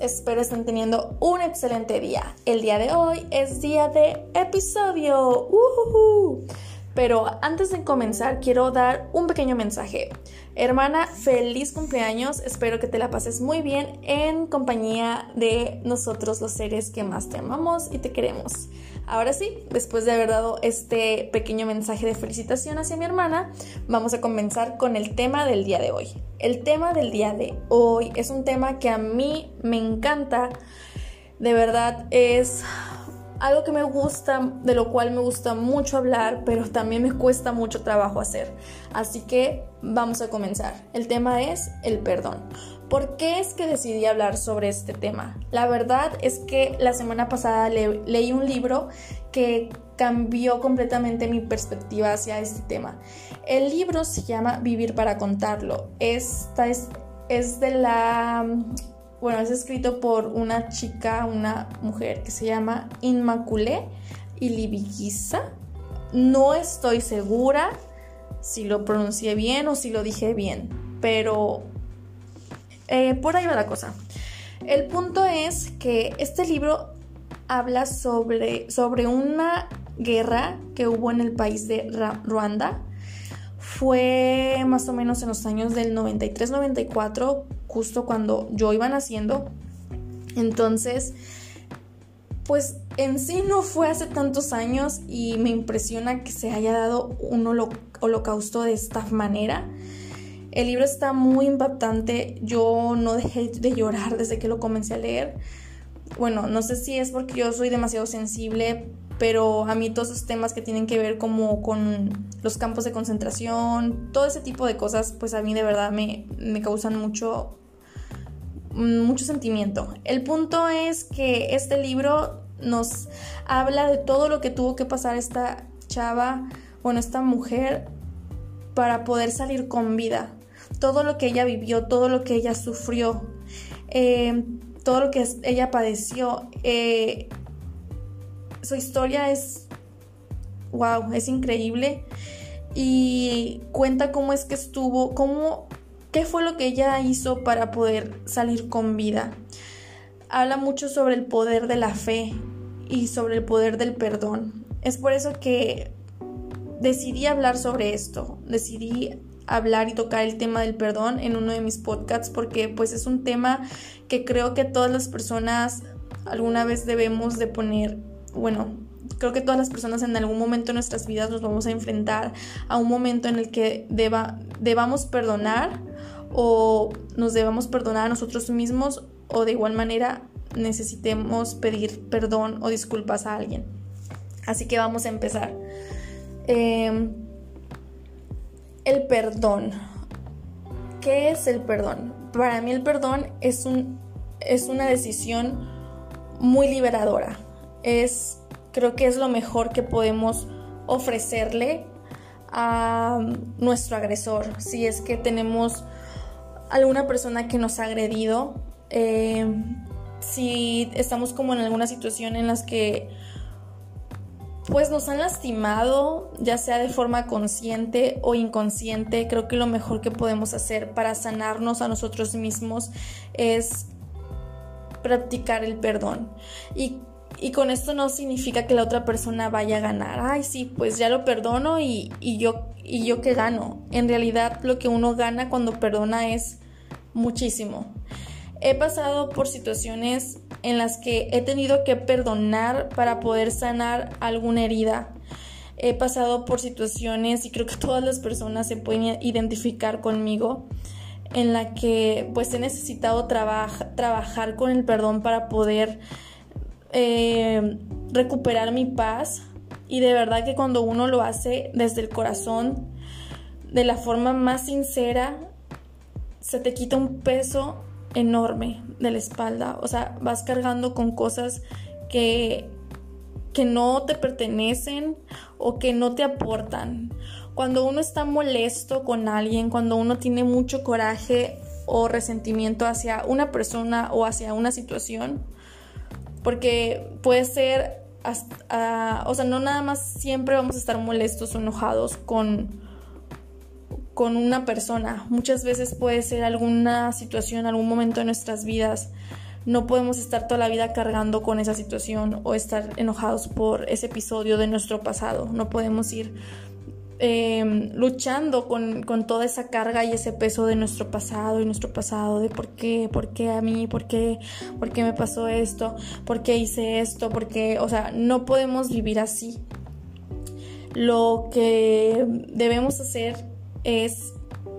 espero estén teniendo un excelente día. El día de hoy es día de episodio. Pero antes de comenzar, quiero dar un pequeño mensaje. Hermana, feliz cumpleaños. Espero que te la pases muy bien en compañía de nosotros los seres que más te amamos y te queremos. Ahora sí, después de haber dado este pequeño mensaje de felicitación hacia mi hermana, vamos a comenzar con el tema del día de hoy. El tema del día de hoy es un tema que a mí me encanta. De verdad es algo que me gusta, de lo cual me gusta mucho hablar, pero también me cuesta mucho trabajo hacer. Así que vamos a comenzar. El tema es el perdón. ¿Por qué es que decidí hablar sobre este tema? La verdad es que la semana pasada leí un libro que cambió completamente mi perspectiva hacia este tema. El libro se llama Vivir para contarlo. Esta es, es de la bueno, es escrito por una chica, una mujer que se llama Inmaculé Ilibigiza. No estoy segura si lo pronuncié bien o si lo dije bien, pero eh, por ahí va la cosa. El punto es que este libro habla sobre, sobre una guerra que hubo en el país de Ruanda. Fue más o menos en los años del 93-94 justo cuando yo iba naciendo. Entonces, pues en sí no fue hace tantos años y me impresiona que se haya dado un holocausto de esta manera. El libro está muy impactante, yo no dejé de llorar desde que lo comencé a leer. Bueno, no sé si es porque yo soy demasiado sensible, pero a mí todos esos temas que tienen que ver como con los campos de concentración, todo ese tipo de cosas, pues a mí de verdad me, me causan mucho mucho sentimiento. El punto es que este libro nos habla de todo lo que tuvo que pasar esta chava, bueno, esta mujer para poder salir con vida. Todo lo que ella vivió, todo lo que ella sufrió, eh, todo lo que ella padeció. Eh, su historia es, wow, es increíble. Y cuenta cómo es que estuvo, cómo ¿Qué fue lo que ella hizo para poder salir con vida? Habla mucho sobre el poder de la fe y sobre el poder del perdón. Es por eso que decidí hablar sobre esto. Decidí hablar y tocar el tema del perdón en uno de mis podcasts porque pues es un tema que creo que todas las personas alguna vez debemos de poner, bueno, creo que todas las personas en algún momento de nuestras vidas nos vamos a enfrentar a un momento en el que deba, debamos perdonar o nos debamos perdonar a nosotros mismos o de igual manera necesitemos pedir perdón o disculpas a alguien. Así que vamos a empezar. Em, el perdón. ¿Qué es el perdón? Para mí el perdón es, un, es una decisión muy liberadora. Es, creo que es lo mejor que podemos ofrecerle a nuestro agresor. Si es que tenemos alguna persona que nos ha agredido, eh, si estamos como en alguna situación en las que pues nos han lastimado, ya sea de forma consciente o inconsciente, creo que lo mejor que podemos hacer para sanarnos a nosotros mismos es practicar el perdón. Y, y con esto no significa que la otra persona vaya a ganar. Ay, sí, pues ya lo perdono y, y yo, y yo que gano. En realidad lo que uno gana cuando perdona es muchísimo. He pasado por situaciones en las que he tenido que perdonar para poder sanar alguna herida. He pasado por situaciones y creo que todas las personas se pueden identificar conmigo en la que pues he necesitado trabajar con el perdón para poder eh, recuperar mi paz y de verdad que cuando uno lo hace desde el corazón de la forma más sincera se te quita un peso enorme de la espalda. O sea, vas cargando con cosas que, que no te pertenecen o que no te aportan. Cuando uno está molesto con alguien, cuando uno tiene mucho coraje o resentimiento hacia una persona o hacia una situación, porque puede ser, hasta, o sea, no nada más siempre vamos a estar molestos o enojados con con una persona. Muchas veces puede ser alguna situación, algún momento de nuestras vidas, no podemos estar toda la vida cargando con esa situación o estar enojados por ese episodio de nuestro pasado. No podemos ir em, luchando con, toda esa carga y ese peso de nuestro pasado y nuestro pasado, de por qué, por qué a mí, por qué, por qué me pasó esto, por qué hice esto, por qué, o sea, no podemos vivir así. Lo que debemos hacer es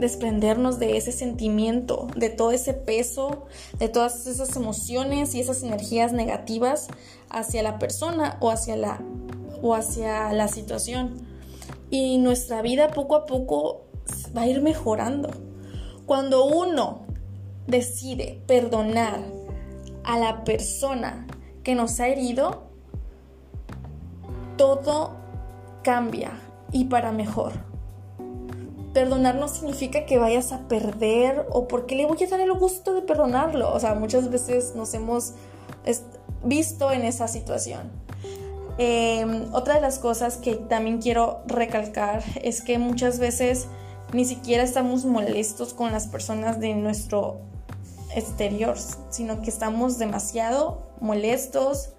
desprendernos de ese sentimiento, de todo ese peso, de todas esas emociones y esas energías negativas hacia la persona o hacia la, o hacia la situación. Y nuestra vida poco a poco va a ir mejorando. Cuando uno decide perdonar a la persona que nos ha herido, todo cambia y para mejor. Perdonar no significa que vayas a perder o porque le voy a dar el gusto de perdonarlo. O sea, muchas veces nos hemos visto en esa situación. Em, otra de las cosas que también quiero recalcar es que muchas veces ni siquiera estamos molestos con las personas de nuestro exterior, sino que estamos demasiado molestos,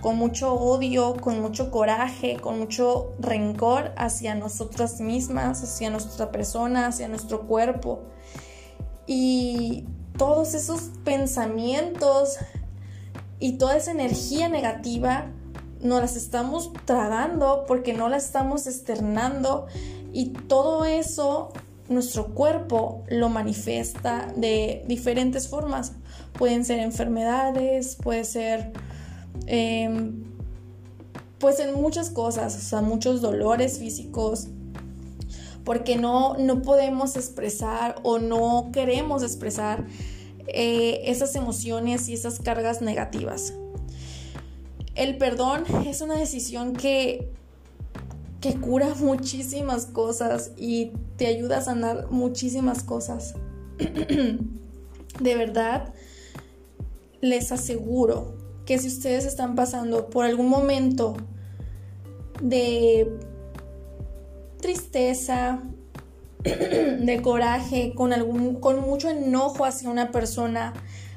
con mucho odio, con mucho coraje, con mucho rencor hacia nosotras mismas, hacia nuestra persona, hacia nuestro cuerpo. Y todos esos pensamientos y toda esa energía negativa nos las estamos tragando porque no la estamos externando y todo eso nuestro cuerpo lo manifiesta de diferentes formas. Pueden ser enfermedades, puede ser Em, pues en muchas cosas, o sea, muchos dolores físicos, porque no, no podemos expresar o no queremos expresar eh, esas emociones y esas cargas negativas. El perdón es una decisión que, que cura muchísimas cosas y te ayuda a sanar muchísimas cosas. De verdad, les aseguro que si ustedes están pasando por algún momento de tristeza, de coraje, con, algún, con mucho enojo hacia una persona,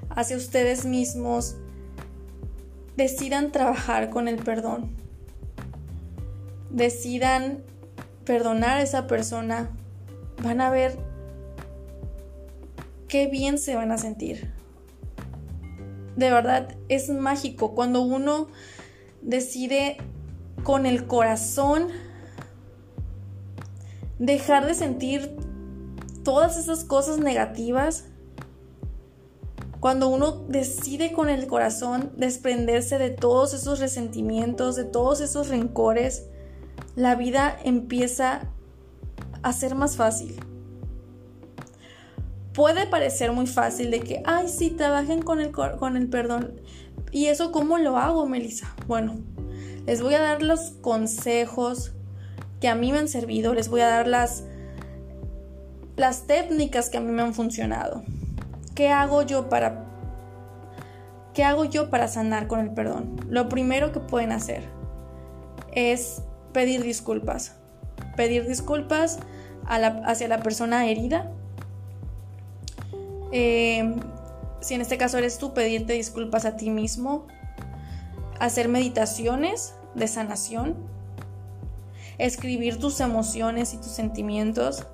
hacia ustedes mismos, decidan trabajar con el perdón. Decidan perdonar a esa persona. Van a ver qué bien se van a sentir de verdad es mágico cuando uno decide con el corazón dejar de sentir todas esas cosas negativas. Cuando uno decide con el corazón desprenderse de todos esos resentimientos, de todos esos rencores, la vida empieza a ser más fácil puede parecer muy fácil de que, ay, sí, trabajen con el, con el perdón. ¿Y eso cómo lo hago, Melissa? Bueno, les voy a dar los consejos que a mí me han servido, les voy a dar las, las técnicas que a mí me han funcionado. ¿Qué hago yo para ¿Qué hago yo para sanar con el perdón? Lo primero que pueden hacer es pedir disculpas. Pedir disculpas hacia la persona herida eh, si en este caso eres tú, pedirte disculpas a ti mismo, hacer meditaciones de sanación, escribir tus emociones y tus sentimientos,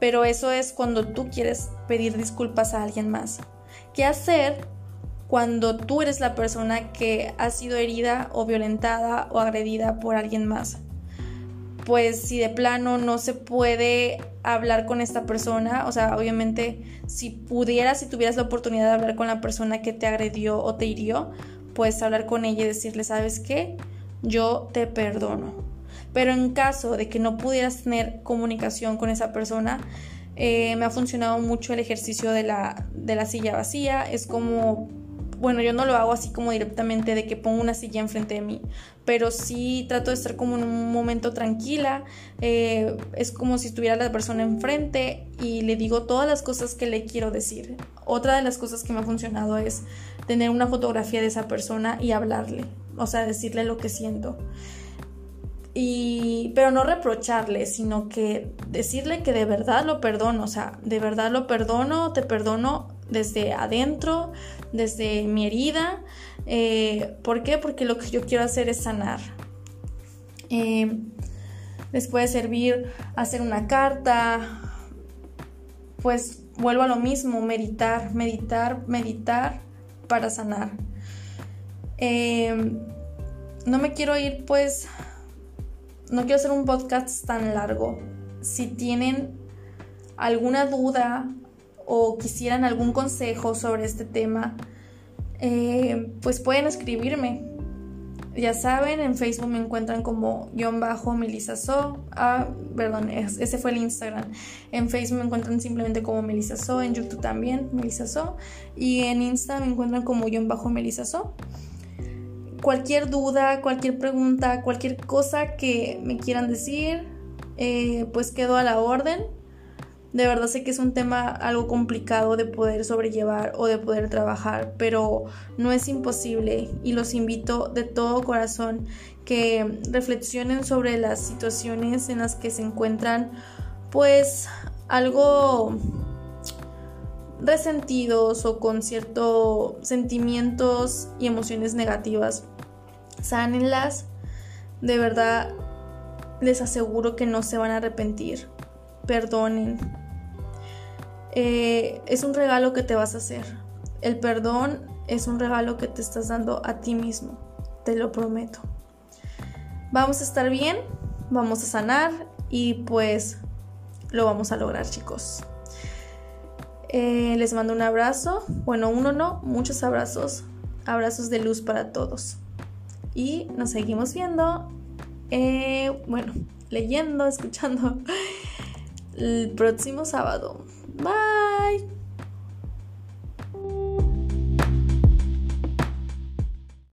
pero eso es cuando tú quieres pedir disculpas a alguien más. ¿Qué hacer cuando tú eres la persona que ha sido herida o violentada o agredida por alguien más? pues si de plano no se puede hablar con esta persona, o sea, obviamente si pudieras, si tuvieras la oportunidad de hablar con la persona que te agredió o te hirió, pues hablar con ella y decirle, ¿sabes qué? Yo te perdono. Pero en caso de que no pudieras tener comunicación con esa persona, eh, me ha funcionado mucho el ejercicio de la, de la silla vacía. Es como bueno, yo no lo hago así como directamente de que pongo una silla enfrente de mí, pero sí trato de estar como en un momento tranquila, eh, es como si estuviera la persona enfrente y le digo todas las cosas que le quiero decir. Otra de las cosas que me ha funcionado es tener una fotografía de esa persona y hablarle, o sea, decirle lo que siento. Y, pero no reprocharle, sino que decirle que de verdad lo perdono, o sea, de verdad lo perdono, te perdono desde adentro, desde mi herida. Eh, ¿Por qué? Porque lo que yo quiero hacer es sanar. Eh, les puede servir hacer una carta, pues vuelvo a lo mismo, meditar, meditar, meditar para sanar. Eh, no me quiero ir pues, no quiero hacer un podcast tan largo. Si tienen alguna duda o quisieran algún consejo sobre este tema, eh, pues pueden escribirme. Ya saben, en Facebook me encuentran como guion bajo Melissa So. Ah, perdón, ese fue el Instagram. En Facebook me encuentran simplemente como Melissa So. En YouTube también, Melissa So. Y en Insta me encuentran como guion bajo Melissa So. Cualquier duda, cualquier pregunta, cualquier cosa que me quieran decir, eh, pues quedo a la orden. De verdad sé que es un tema algo complicado de poder sobrellevar o de poder trabajar, pero no es imposible y los invito de todo corazón que reflexionen sobre las situaciones en las que se encuentran pues algo resentidos o con ciertos sentimientos y emociones negativas. Sánenlas. De verdad les aseguro que no se van a arrepentir. Perdonen, eh, es un regalo que te vas a hacer. El perdón es un regalo que te estás dando a ti mismo, te lo prometo. Vamos a estar bien, vamos a sanar y pues lo vamos a lograr chicos. Eh, les mando un abrazo, bueno, uno no, muchos abrazos, abrazos de luz para todos. Y nos seguimos viendo, eh, bueno, leyendo, escuchando el próximo sábado. Bye.